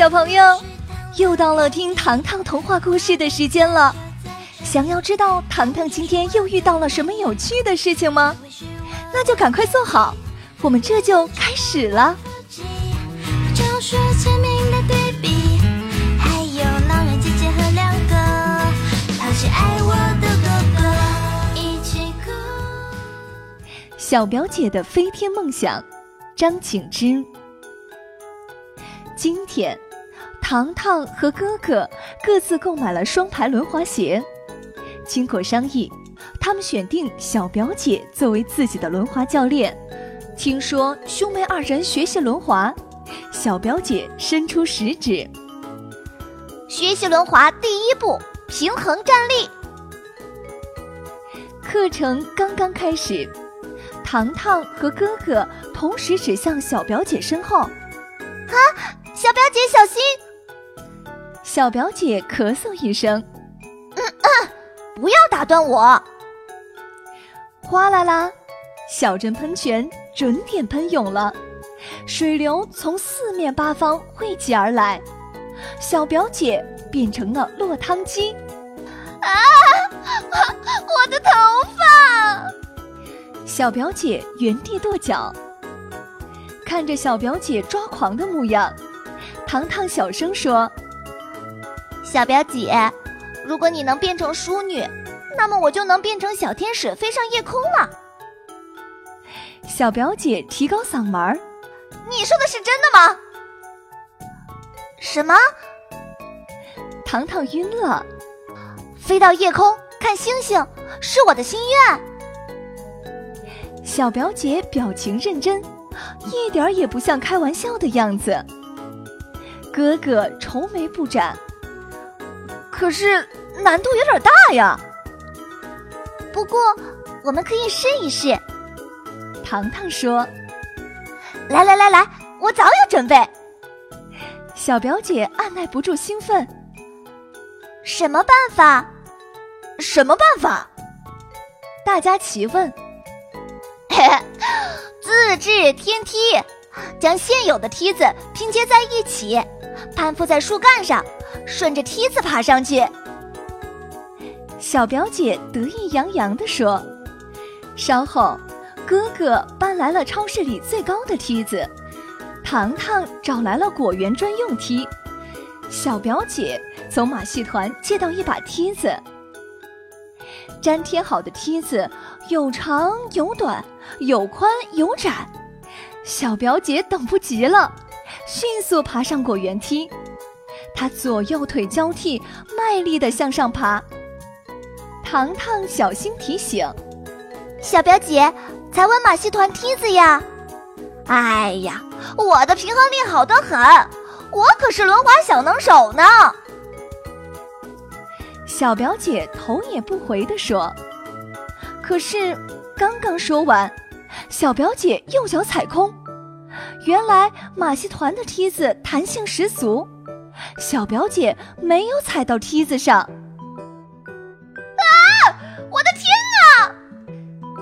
小朋友，又到了听糖糖童话故事的时间了。想要知道糖糖今天又遇到了什么有趣的事情吗？那就赶快坐好，我们这就开始了。小表姐的飞天梦想，张景之。今天，糖糖和哥哥各自购买了双排轮滑鞋。经过商议，他们选定小表姐作为自己的轮滑教练。听说兄妹二人学习轮滑，小表姐伸出食指。学习轮滑第一步，平衡站立。课程刚刚开始，糖糖和哥哥同时指向小表姐身后。啊！小表姐，小心！小表姐咳嗽一声，嗯嗯，不要打断我！哗啦啦，小镇喷泉准点喷涌了，水流从四面八方汇集而来，小表姐变成了落汤鸡。啊！我的头发！小表姐原地跺脚，看着小表姐抓狂的模样。糖糖小声说：“小表姐，如果你能变成淑女，那么我就能变成小天使飞上夜空了。”小表姐提高嗓门儿：“你说的是真的吗？”什么？糖糖晕了。飞到夜空看星星是我的心愿。小表姐表情认真，一点儿也不像开玩笑的样子。哥哥愁眉不展，可是难度有点大呀。不过我们可以试一试。糖糖说：“来来来来，我早有准备。”小表姐按耐不住兴奋：“什么办法？什么办法？”大家齐问：“ 自制天梯，将现有的梯子拼接在一起。”攀附在树干上，顺着梯子爬上去。小表姐得意洋洋地说：“稍后，哥哥搬来了超市里最高的梯子，糖糖找来了果园专用梯，小表姐从马戏团借到一把梯子。粘贴好的梯子有长有短，有宽有窄，小表姐等不及了。”迅速爬上果园梯，他左右腿交替，卖力地向上爬。糖糖小心提醒：“小表姐，踩稳马戏团梯子呀！”哎呀，我的平衡力好得很，我可是轮滑小能手呢。小表姐头也不回地说：“可是刚刚说完，小表姐右脚踩空。”原来马戏团的梯子弹性十足，小表姐没有踩到梯子上。啊！我的天啊！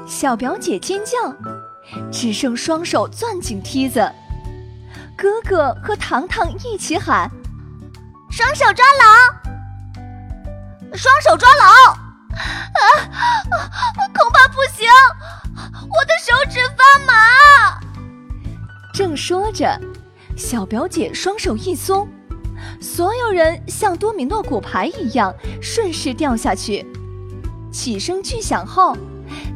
小表姐尖叫，只剩双手攥紧梯子。哥哥和糖糖一起喊：“双手抓牢！双手抓牢！”啊！恐怕不行，我的手指发麻。正说着，小表姐双手一松，所有人像多米诺骨牌一样顺势掉下去。起声巨响后，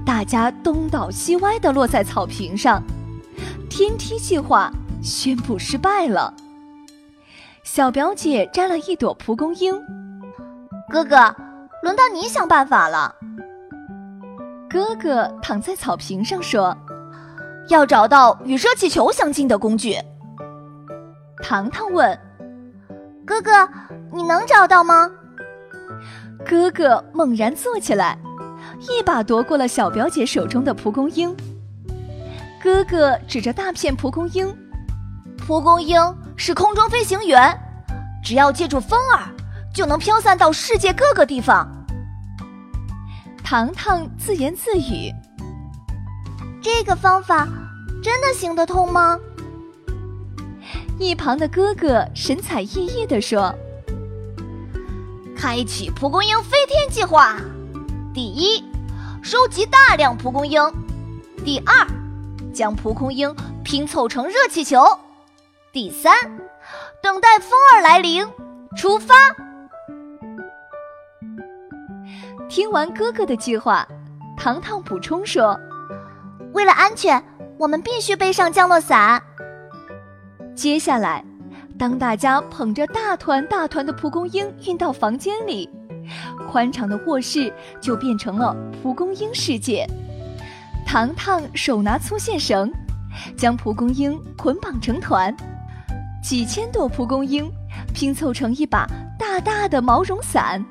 大家东倒西歪地落在草坪上。天梯计划宣布失败了。小表姐摘了一朵蒲公英。哥哥，轮到你想办法了。哥哥躺在草坪上说。要找到与热气球相近的工具。糖糖问：“哥哥，你能找到吗？”哥哥猛然坐起来，一把夺过了小表姐手中的蒲公英。哥哥指着大片蒲公英：“蒲公英是空中飞行员，只要借助风儿，就能飘散到世界各个地方。”糖糖自言自语。这个方法真的行得通吗？一旁的哥哥神采奕奕地说：“开启蒲公英飞天计划，第一，收集大量蒲公英；第二，将蒲公英拼凑成热气球；第三，等待风儿来临，出发。”听完哥哥的计划，糖糖补充说：“为了安全，我们必须背上降落伞。”接下来，当大家捧着大团大团的蒲公英运到房间里，宽敞的卧室就变成了蒲公英世界。糖糖手拿粗线绳，将蒲公英捆绑成团，几千朵蒲公英拼凑成一把大大的毛绒伞。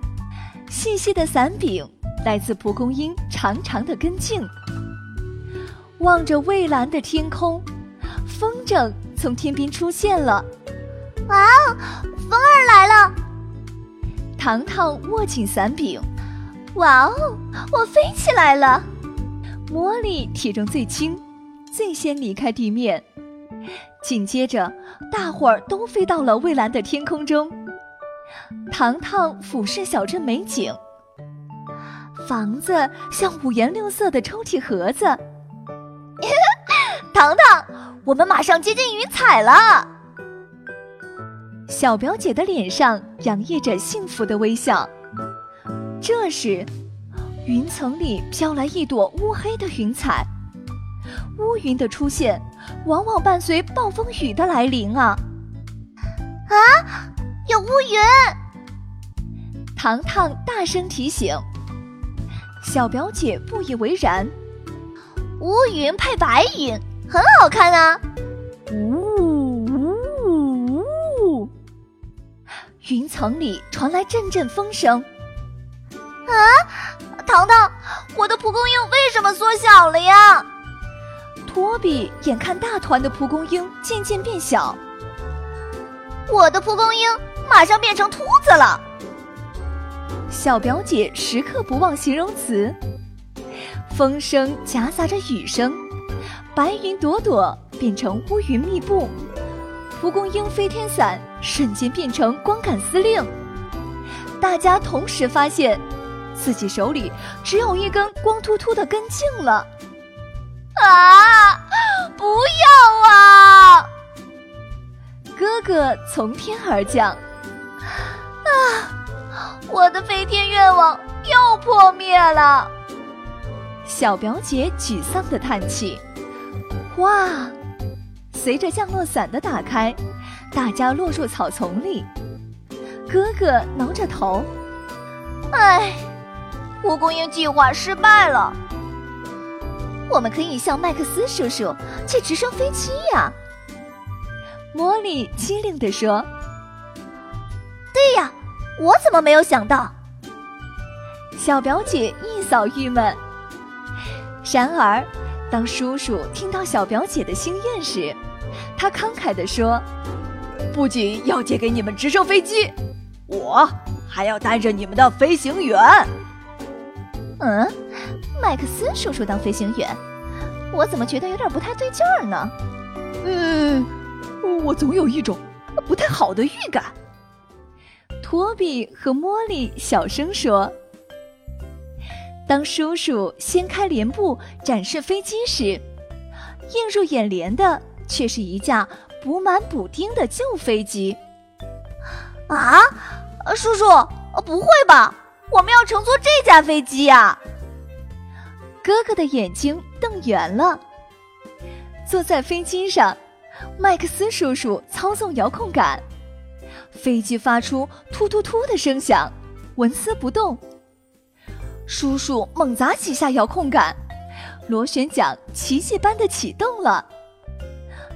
细细的伞柄来自蒲公英长长的根茎。望着蔚蓝的天空，风筝从天边出现了。哇哦，风儿来了！糖糖握紧伞柄，哇哦，我飞起来了！茉莉体重最轻，最先离开地面。紧接着，大伙儿都飞到了蔚蓝的天空中。糖糖俯视小镇美景，房子像五颜六色的抽屉盒子。糖糖，我们马上接近云彩了。小表姐的脸上洋溢着幸福的微笑。这时，云层里飘来一朵乌黑的云彩。乌云的出现，往往伴随暴风雨的来临啊！啊！有乌云，糖糖大声提醒。小表姐不以为然。乌云配白云，很好看啊！呜呜呜！云层里传来阵阵风声。啊，糖糖，我的蒲公英为什么缩小了呀？托比眼看大团的蒲公英渐渐变小，我的蒲公英。马上变成秃子了。小表姐时刻不忘形容词。风声夹杂着雨声，白云朵朵变成乌云密布，蒲公英飞天伞瞬间变成光杆司令。大家同时发现，自己手里只有一根光秃秃的根茎了。啊！不要啊！哥哥从天而降。啊！我的飞天愿望又破灭了。小表姐沮丧的叹气。哇！随着降落伞的打开，大家落入草丛里。哥哥挠着头，唉，蒲公英计划失败了。我们可以向麦克斯叔叔借直升飞机呀。茉莉机灵地说：“对呀。”我怎么没有想到？小表姐一扫郁闷。然而，当叔叔听到小表姐的心愿时，他慷慨地说：“不仅要借给你们直升飞机，我还要担任你们的飞行员。”嗯，麦克斯叔叔当飞行员，我怎么觉得有点不太对劲儿呢？嗯，我总有一种不太好的预感。托比和茉莉小声说：“当叔叔掀开帘布展示飞机时，映入眼帘的却是一架补满补丁的旧飞机。”啊，叔叔，不会吧？我们要乘坐这架飞机呀？哥哥的眼睛瞪圆了。坐在飞机上，麦克斯叔叔操纵遥控杆。飞机发出突突突的声响，纹丝不动。叔叔猛砸几下遥控杆，螺旋桨奇迹般的启动了。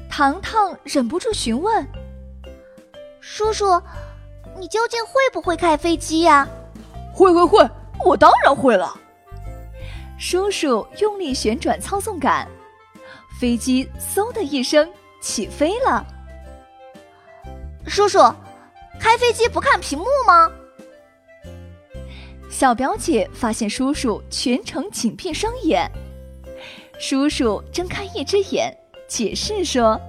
糖糖忍不住询问：“叔叔，你究竟会不会开飞机呀？”“会会会，我当然会了。”叔叔用力旋转操纵杆，飞机嗖的一声起飞了。叔叔。开飞机不看屏幕吗？小表姐发现叔叔全程紧闭双眼，叔叔睁开一只眼，解释说：“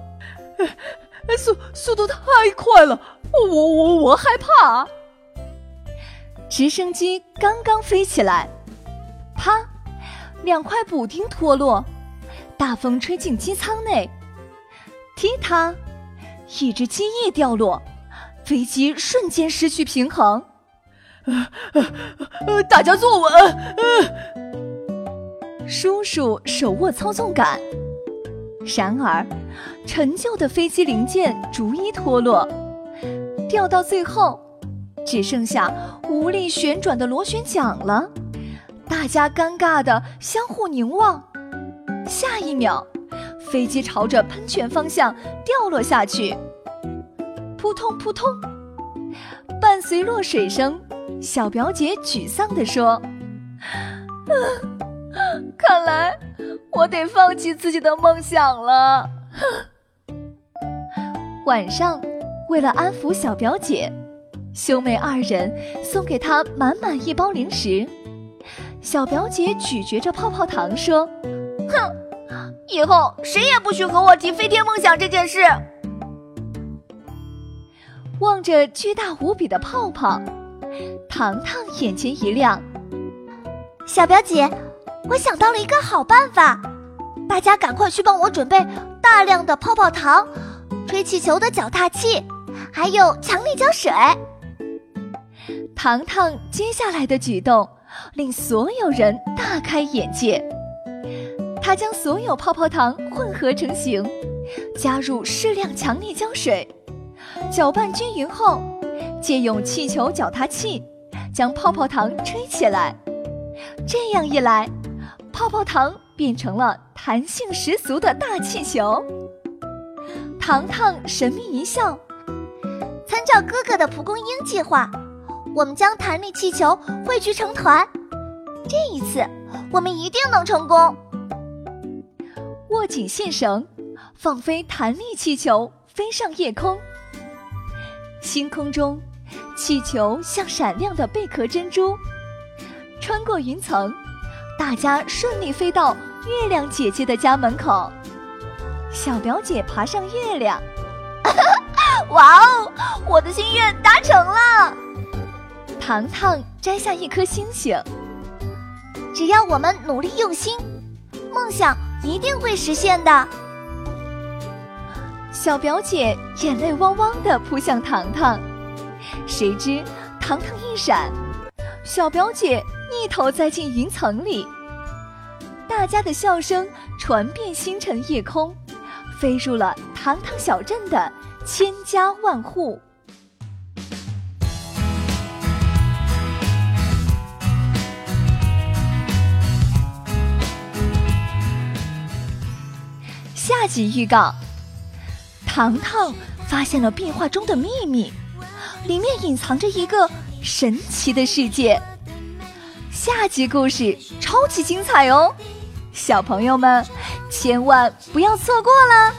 速速度太快了，我我我害怕。直升机刚刚飞起来，啪，两块补丁脱落，大风吹进机舱内，踢踏，一只机翼掉落，飞机瞬间失去平衡。呃呃，大家坐稳。叔叔手握操纵杆，然而陈旧的飞机零件逐一脱落，掉到最后，只剩下无力旋转的螺旋桨了。大家尴尬的相互凝望，下一秒，飞机朝着喷泉方向掉落下去，扑通扑通，伴随落水声。小表姐沮丧地说：“ 看来我得放弃自己的梦想了。”晚上，为了安抚小表姐，兄妹二人送给她满满一包零食。小表姐咀嚼着泡泡糖说：“哼，以后谁也不许和我提飞天梦想这件事。”望着巨大无比的泡泡。糖糖眼前一亮，小表姐，我想到了一个好办法，大家赶快去帮我准备大量的泡泡糖、吹气球的脚踏器，还有强力胶水。糖糖接下来的举动令所有人大开眼界，他将所有泡泡糖混合成型，加入适量强力胶水，搅拌均匀后。借用气球脚踏器，将泡泡糖吹起来。这样一来，泡泡糖变成了弹性十足的大气球。糖糖神秘一笑，参照哥哥的蒲公英计划，我们将弹力气球汇聚成团。这一次，我们一定能成功。握紧线绳，放飞弹力气球，飞上夜空。星空中，气球像闪亮的贝壳珍珠，穿过云层，大家顺利飞到月亮姐姐的家门口。小表姐爬上月亮，哇哦，我的心愿达成了！糖糖摘下一颗星星，只要我们努力用心，梦想一定会实现的。小表姐眼泪汪汪地扑向糖糖，谁知糖糖一闪，小表姐一头栽进云层里。大家的笑声传遍星辰夜空，飞入了糖糖小镇的千家万户。下集预告。糖糖发现了壁画中的秘密，里面隐藏着一个神奇的世界。下集故事超级精彩哦，小朋友们千万不要错过了。